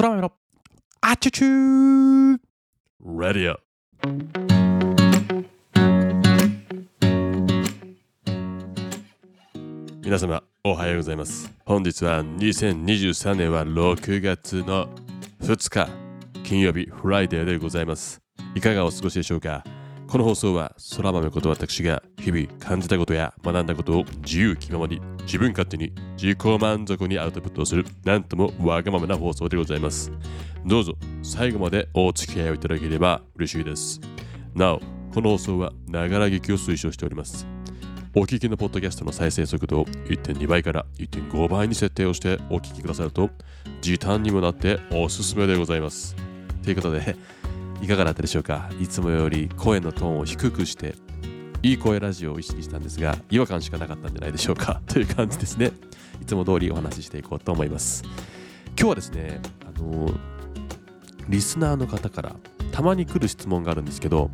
空豆のあちゅちゅーレディオ皆様おはようございます本日は2023年は6月の2日金曜日 Friday でございますいかがお過ごしでしょうかこの放送は空豆こと私が日々感じたことや学んだことを自由気ままに自分勝手に自己満足にアウトプットをするなんともわがままな放送でございます。どうぞ最後までお付き合いをいただければ嬉しいです。なおこの放送はながら劇を推奨しております。お聞きのポッドキャストの再生速度を1.2倍から1.5倍に設定をしてお聞きくださると時短にもなっておすすめでございます。ということでいかがだったでしょうか？いつもより声のトーンを低くしていい声ラジオを意識したんですが違和感しかなかったんじゃないでしょうか？という感じですね。いつも通りお話ししていこうと思います。今日はですねあのリスナーの方からたまに来る質問があるんですけど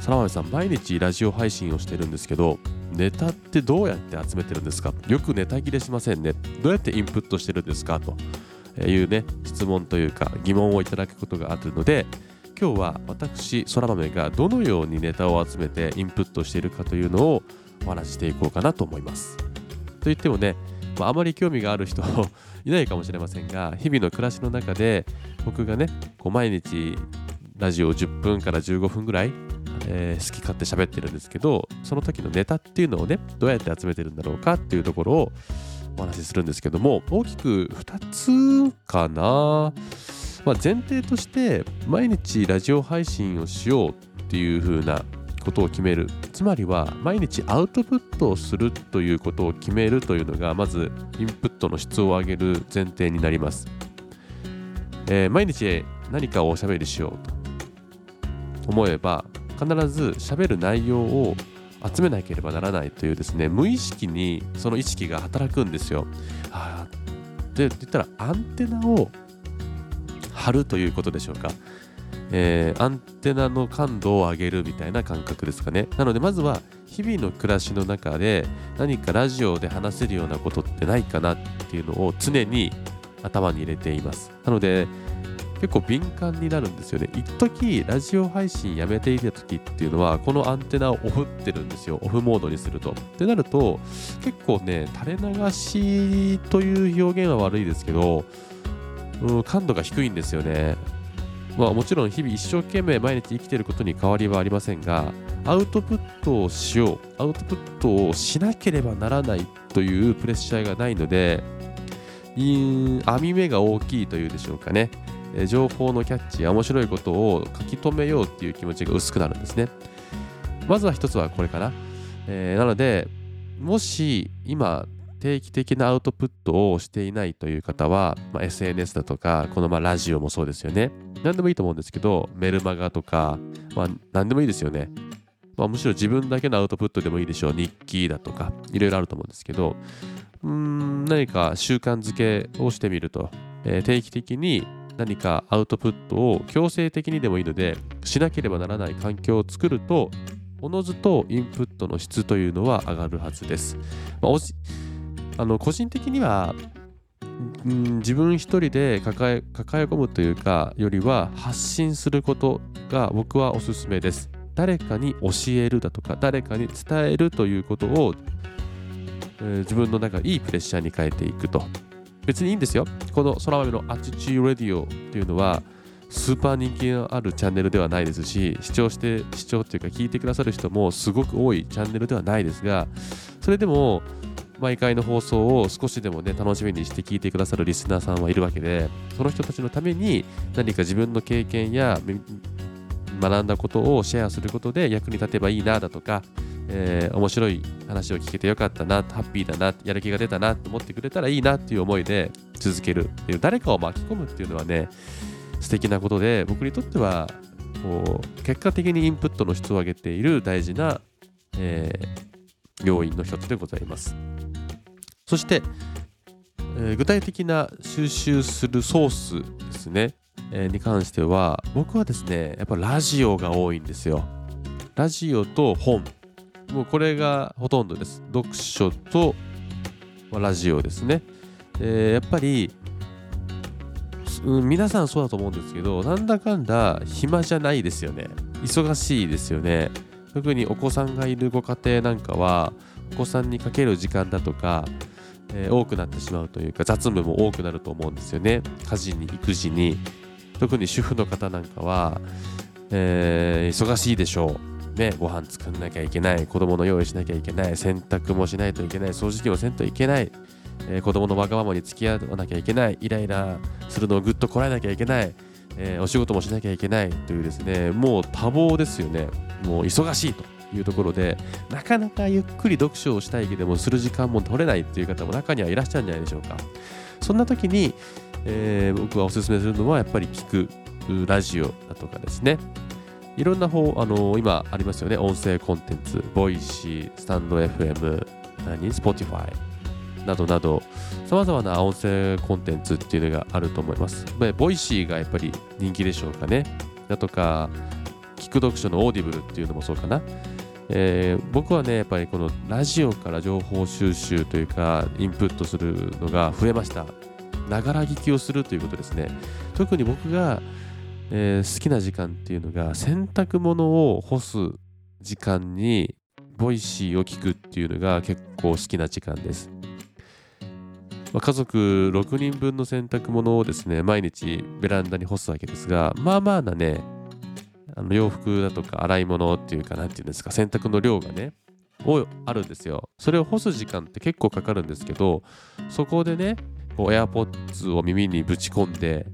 サラマメさん毎日ラジオ配信をしてるんですけどネタってどうやって集めてるんですか？よくネタ切れしませんね。どうやってインプットしてるんですか？というね質問というか疑問をいただくことがあるので今日は私そら豆がどのようにネタを集めてインプットしているかというのをお話ししていこうかなと思います。といってもね、まあ、あまり興味がある人 いないかもしれませんが日々の暮らしの中で僕がねこう毎日ラジオ10分から15分ぐらい、えー、好き勝手喋ってるんですけどその時のネタっていうのをねどうやって集めてるんだろうかっていうところをお話しするんですけども大きく2つかな。まあ、前提として毎日ラジオ配信をしようっていう風なことを決めるつまりは毎日アウトプットをするということを決めるというのがまずインプットの質を上げる前提になります、えー、毎日何かをおしゃべりしようと思えば必ずしゃべる内容を集めなければならないというですね無意識にその意識が働くんですよ。はあ、で言ったらアンテナを張るということでしょうか。えー、アンテナの感度を上げるみたいな感覚ですかね。なのでまずは日々の暮らしの中で何かラジオで話せるようなことってないかなっていうのを常に頭に入れています。なので結構敏感になるんですよね。一時ラジオ配信やめていた時っていうのはこのアンテナをオフってるんですよ。オフモードにすると。ってなると結構ね垂れ流しという表現は悪いですけどうん、感度が低いんですよね。まあ、もちろん日々一生懸命毎日生きていることに変わりはありませんがアウトプットをしようアウトプットをしなければならないというプレッシャーがないので網目が大きいというでしょうかね。情報のキャッチ面白いことを書き留めようっていう気持ちが薄くなるんですね。まずは一つはこれかな、えー、なのでもし今定期的なアウトプットをしていないという方は、まあ、SNS だとか、このまあラジオもそうですよね。何でもいいと思うんですけど、メルマガとか、まあ、何でもいいですよね。まあ、むしろ自分だけのアウトプットでもいいでしょう。日記だとか、いろいろあると思うんですけど、うーん何か習慣づけをしてみると、えー、定期的に何かアウトプットを強制的にでもいいので、しなければならない環境を作ると、おのずとインプットの質というのは上がるはずです。まああの個人的には、うん、自分一人で抱え抱え込むというかよりは発信することが僕はおすすめです。誰かに教えるだとか誰かに伝えるということを、えー、自分の中いいプレッシャーに変えていくと別にいいんですよこの空豆のアチチューレディオっていうのはスーパー人気のあるチャンネルではないですし視聴して視聴っていうか聞いてくださる人もすごく多いチャンネルではないですがそれでも毎回の放送を少しでもね楽しみにして聞いてくださるリスナーさんはいるわけでその人たちのために何か自分の経験や学んだことをシェアすることで役に立てばいいなだとか、えー、面白い話を聞けてよかったなハッピーだなやる気が出たなと思ってくれたらいいなっていう思いで続けるっていう誰かを巻き込むっていうのはね素敵なことで僕にとってはこう結果的にインプットの質を上げている大事な、えー、要因の一つでございます。そして、えー、具体的な収集するソースですね、えー、に関しては僕はですねやっぱラジオが多いんですよ。ラジオと本。もうこれがほとんどです。読書と、まあ、ラジオですね、えー、やっぱりうん、皆さんそうだと思うんですけどなんだかんだ暇じゃないですよね。忙しいですよね。特にお子さんがいるご家庭なんかはお子さんにかける時間だとか、えー、多くなってしまうというか雑務も多くなると思うんですよね。家事に育児に。特に主婦の方なんかは、えー、忙しいでしょう。ねご飯作んなきゃいけない。子供の用意しなきゃいけない。洗濯もしないといけない。掃除機もせんといけない。えー、子供のわがままに付き合わなきゃいけない。イライラするのをぐっとこらえなきゃいけない、えー、お仕事もしなきゃいけないというですねもう多忙ですよね。もう忙しいというところでなかなかゆっくり読書をしたいけどもする時間も取れないという方も中にはいらっしゃるんじゃないでしょうか。そんな時に、えー、僕はおすすめするのはやっぱり聞くラジオだとかですね。いろんな方、あのー、今ありますよね。音声コンテンツボイシースタンド FM 何？Spotify などなど、さまざまな音声コンテンツっていうのがあると思います。ボイシーがやっぱり人気でしょうかね。だとか、聞く読書のオーディブルっていうのもそうかな。えー、僕はね、やっぱりこのラジオから情報収集というか、インプットするのが増えました。ながら聞きをするということですね。特に僕が、えー、好きな時間っていうのが、洗濯物を干す時間に、ボイシーを聞くっていうのが結構好きな時間です。まあ、家族6人分の洗濯物をですね、毎日ベランダに干すわけですが、まあまあなね、あの洋服だとか洗い物っていうか、なんていうんですか、洗濯の量がね、多あるんですよ。それを干す時間って結構かかるんですけど、そこでね、こう AirPods を耳にぶち込んで、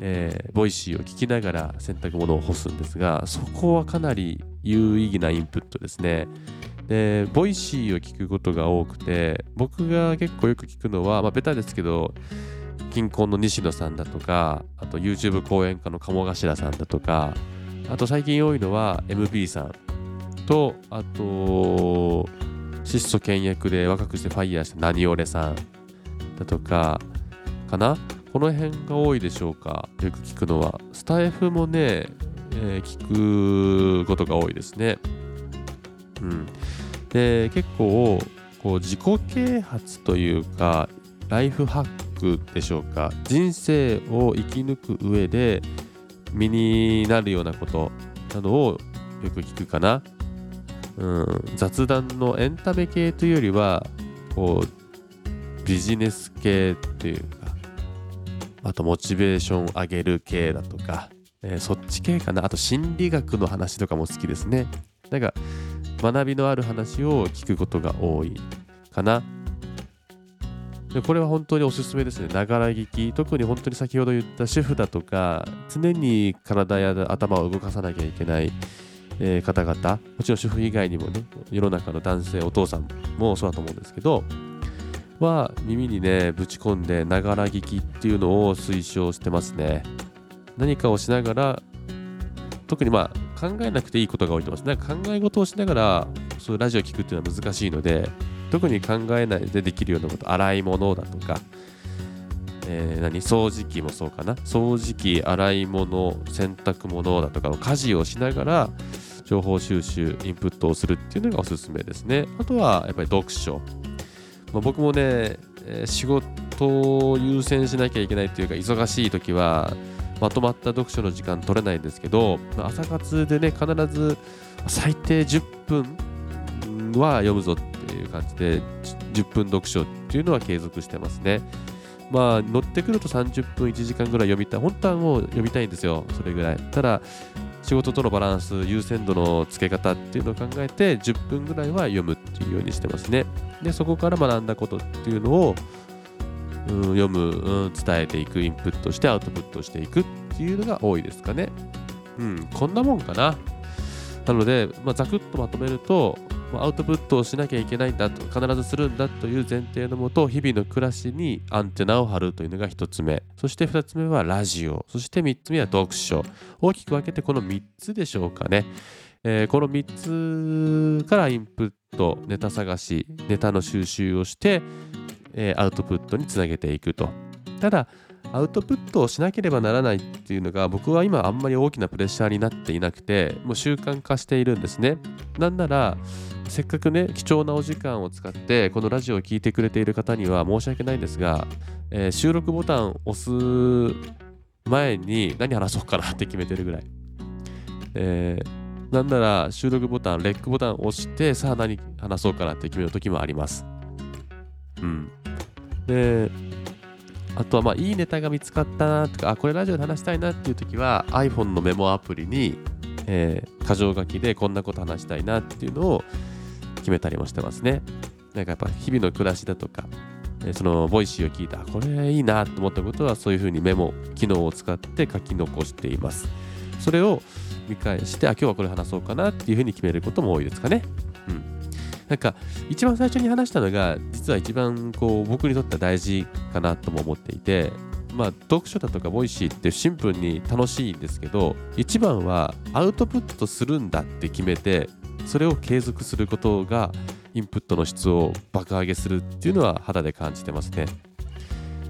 えー、ボイシーを聞きながら洗濯物を干すんですが、そこはかなり有意義なインプットですね。で、ボイシーを聞くことが多くて、僕が結構よく聞くのは、まあ、ベタですけど、キンコンの西野さんだとか、あと YouTube 講演家の鴨頭さんだとか、あと最近多いのは MB さんと、あと、質素倹約で若くして FIRE した何俺さんだとか、かな？この辺が多いでしょうか？よく聞くのは。スタエフもね、えー、聞くことが多いですね。うん。で結構こう自己啓発というかライフハックでしょうか。人生を生き抜く上で身になるようなことなどをよく聞くかな、うん、雑談のエンタメ系というよりはこうビジネス系というかあとモチベーション上げる系だとか、えー、そっち系かな。あと心理学の話とかも好きですね。なんか学びのある話を聞くことが多いかな。でこれは本当におすすめですね。ながら聞き。特に本当に先ほど言った主婦だとか、常に体や頭を動かさなきゃいけない、えー、方々、もちろん主婦以外にもね、世の中の男性、お父さんもそうだと思うんですけど、は耳にね、ぶち込んでながら聞きっていうのを推奨してますね。何かをしながら、特にまあ考えなくていいことが多いと思います。なんか考え事をしながら、そういうラジオを聞くっていうのは難しいので、特に考えないでできるようなこと、洗い物だとか、えー、何掃除機もそうかな。掃除機、洗い物、洗濯物だとか家事をしながら、情報収集、インプットをするっていうのがおすすめですね。あとは、やっぱり読書。まあ、僕もね、仕事を優先しなきゃいけないっていうか、忙しい時は、まとまった読書の時間取れないんですけど、朝活でね、必ず最低10分は読むぞっていう感じで、10分読書っていうのは継続してますね。まあ、乗ってくると30分、1時間ぐらい読みたい。本当はもう読みたいんですよ、それぐらい。ただ、仕事とのバランス、優先度の付け方っていうのを考えて、10分ぐらいは読むっていうようにしてますね。で、そこから学んだことっていうのを、うん、読む、うん、伝えていく、インプットしてアウトプットしていくっていうのが多いですかね。うん、こんなもんかな。なので、まあ、ざくっとまとめると、アウトプットをしなきゃいけないんだと、必ずするんだという前提のもと、日々の暮らしにアンテナを張るというのが1つ目。そして2つ目はラジオ。そして3つ目は読書。大きく分けてこの3つでしょうかね。えー、この3つからインプット、ネタ探し、ネタの収集をして、え、アウトプットにつなげていくと。ただ、アウトプットをしなければならないっていうのが僕は今あんまり大きなプレッシャーになっていなくてもう習慣化しているんですね。なんならせっかくね貴重なお時間を使ってこのラジオを聴いてくれている方には申し訳ないんですが、えー、収録ボタンを押す前に何話そうかなって決めてるぐらい。えー、なんなら収録ボタン、レックボタンを押して、さあ何話そうかなって決める時もあります。うん。で、あとはまあいいネタが見つかったなとか、あ、これラジオで話したいなっていう時は iPhone のメモアプリに、えー、箇条書きでこんなこと話したいなっていうのを決めたりもしてますね。なんかやっぱ日々の暮らしだとか、え、そのボイシーを聞いた、これいいなと思ったことはそういうふうにメモ機能を使って書き残しています。それを見返して、あ、今日はこれ話そうかなっていうふうに決めることも多いですかね。うん。なんか一番最初に話したのが実は一番こう僕にとっては大事かなとも思っていてまあ読書だとかボイシーってシンプルに楽しいんですけど一番はアウトプットするんだって決めてそれを継続することがインプットの質を爆上げするっていうのは肌で感じてますね。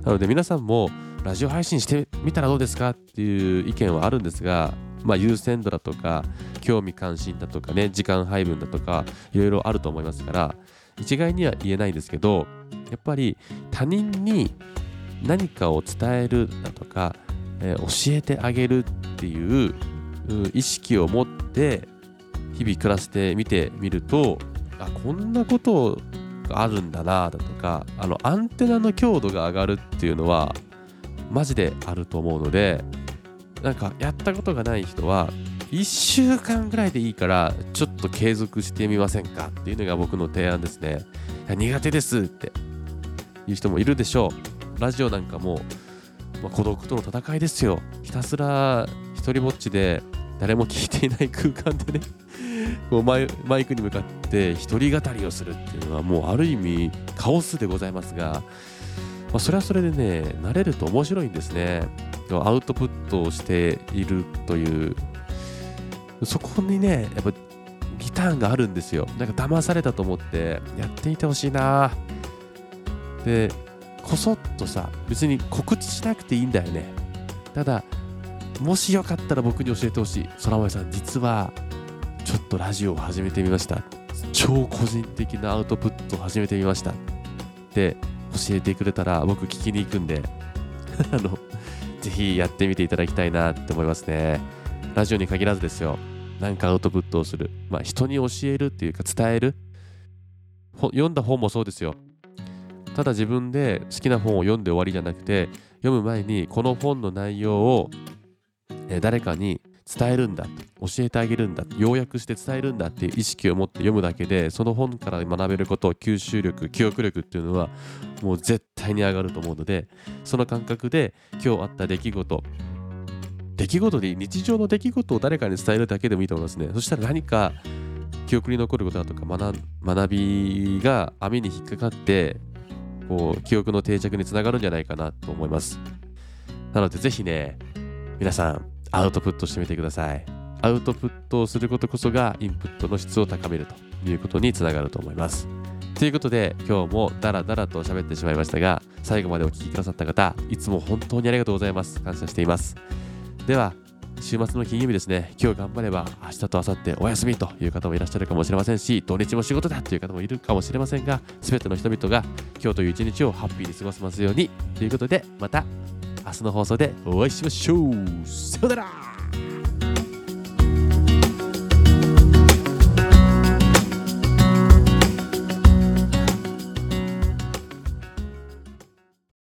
なので皆さんもラジオ配信してみたらどうですかっていう意見はあるんですがまあ、優先度だとか興味関心だとかね時間配分だとかいろいろあると思いますから一概には言えないんですけどやっぱり他人に何かを伝えるだとか、えー、教えてあげるっていう意識を持って日々暮らしてみてみるとあこんなことがあるんだなだとかあのアンテナの強度が上がるっていうのはマジであると思うのでなんかやったことがない人は1週間ぐらいでいいからちょっと継続してみませんかっていうのが僕の提案ですね。苦手ですって。いう人もいるでしょう。ラジオなんかも、まあ、孤独との戦いですよ。ひたすら一人ぼっちで誰も聞いていない空間でね こうマイマイクに向かって一人語りをするっていうのはもうある意味カオスでございますが、まあ、それはそれでね慣れると面白いんですね。アウトプットをしているという。そこにねやっぱリターンがあるんですよ。なんか騙されたと思ってやってみてほしいな。でこそっとさ別に告知しなくていいんだよね。ただもしよかったら僕に教えてほしい。空豆さん実はちょっとラジオを始めてみました。超個人的なアウトプットを始めてみました。って教えてくれたら僕聞きに行くんで あのぜひやってみていただきたいなって思いますね。ラジオに限らずですよ。なんかアウトプットをする。まあ人に教えるっていうか伝える。読んだ本もそうですよ。ただ自分で好きな本を読んで終わりじゃなくて、読む前にこの本の内容を誰かに伝えるんだ教えてあげるんだ要約して伝えるんだっていう意識を持って読むだけでその本から学べること吸収力記憶力っていうのはもう絶対に上がると思うのでその感覚で今日あった出来事出来事で日常の出来事を誰かに伝えるだけでもいいと思いますね。そしたら何か記憶に残ることだとか学びが網に引っかかってこう記憶の定着につながるんじゃないかなと思います。なのでぜひね皆さんアウトプットしてみてください。アウトプットをすることこそがインプットの質を高めるということにつながると思います。ということで今日もダラダラと喋ってしまいましたが最後までお聴きくださった方いつも本当にありがとうございます。感謝しています。では週末の金曜日ですね今日頑張れば明日と明後日お休みという方もいらっしゃるかもしれませんし土日も仕事だという方もいるかもしれませんが全ての人々が今日という一日をハッピーに過ごせますようにということでまた明日の放送でお会いしましょう。さよなら。